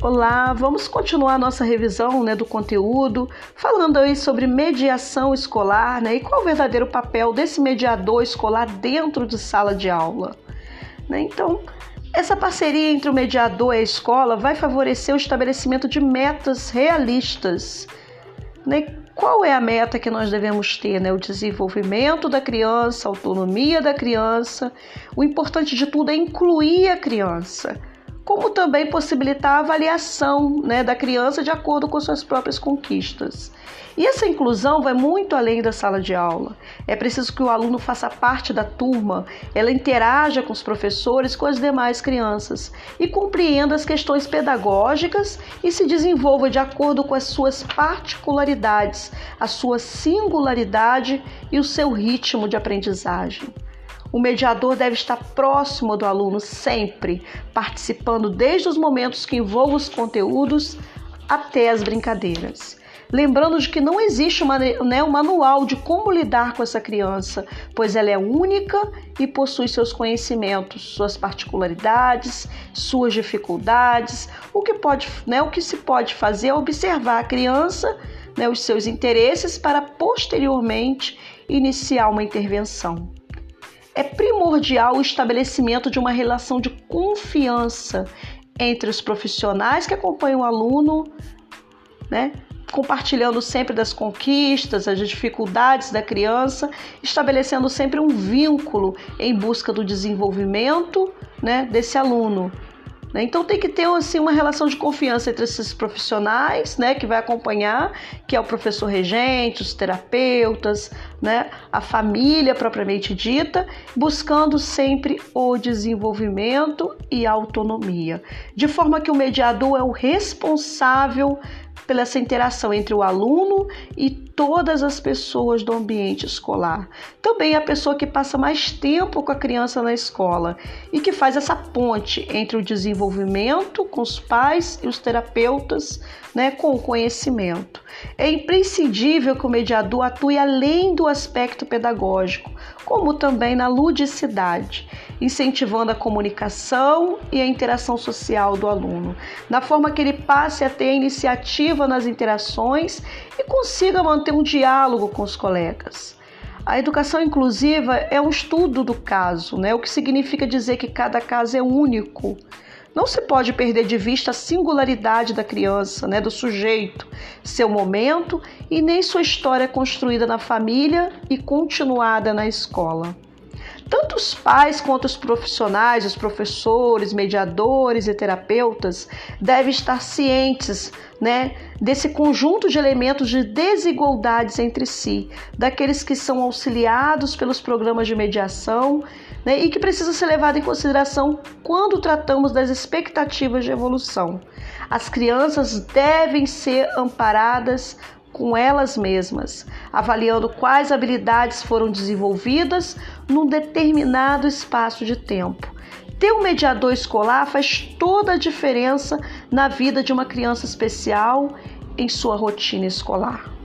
Olá, vamos continuar nossa revisão né, do conteúdo, falando aí sobre mediação escolar né, e qual o verdadeiro papel desse mediador escolar dentro de sala de aula. Né? Então, essa parceria entre o mediador e a escola vai favorecer o estabelecimento de metas realistas. Né? Qual é a meta que nós devemos ter? Né? O desenvolvimento da criança, a autonomia da criança. O importante de tudo é incluir a criança como também possibilitar a avaliação né, da criança de acordo com suas próprias conquistas. E essa inclusão vai muito além da sala de aula. É preciso que o aluno faça parte da turma, ela interaja com os professores, com as demais crianças e compreenda as questões pedagógicas e se desenvolva de acordo com as suas particularidades, a sua singularidade e o seu ritmo de aprendizagem. O mediador deve estar próximo do aluno sempre, participando desde os momentos que envolvem os conteúdos até as brincadeiras. Lembrando de que não existe uma, né, um manual de como lidar com essa criança, pois ela é única e possui seus conhecimentos, suas particularidades, suas dificuldades. O que, pode, né, o que se pode fazer é observar a criança, né, os seus interesses, para posteriormente iniciar uma intervenção é primordial o estabelecimento de uma relação de confiança entre os profissionais que acompanham o aluno, né? compartilhando sempre das conquistas, as dificuldades da criança, estabelecendo sempre um vínculo em busca do desenvolvimento né, desse aluno. Né? Então tem que ter assim, uma relação de confiança entre esses profissionais, né, que vai acompanhar, que é o professor regente, os terapeutas, né, a família propriamente dita, buscando sempre o desenvolvimento e a autonomia, de forma que o mediador é o responsável pela essa interação entre o aluno e todas as pessoas do ambiente escolar. Também a pessoa que passa mais tempo com a criança na escola e que faz essa ponte entre o desenvolvimento com os pais e os terapeutas, né, com o conhecimento. É imprescindível que o mediador atue além do aspecto pedagógico, como também na ludicidade, incentivando a comunicação e a interação social do aluno, na forma que ele passe a ter iniciativa nas interações e consiga manter um diálogo com os colegas. A educação inclusiva é um estudo do caso, né? o que significa dizer que cada caso é único. Não se pode perder de vista a singularidade da criança, né, do sujeito, seu momento e nem sua história construída na família e continuada na escola. Tanto os pais quanto os profissionais, os professores, mediadores e terapeutas devem estar cientes né, desse conjunto de elementos de desigualdades entre si, daqueles que são auxiliados pelos programas de mediação né, e que precisa ser levado em consideração quando tratamos das expectativas de evolução. As crianças devem ser amparadas com elas mesmas, avaliando quais habilidades foram desenvolvidas num determinado espaço de tempo. Ter um mediador escolar faz toda a diferença na vida de uma criança especial em sua rotina escolar.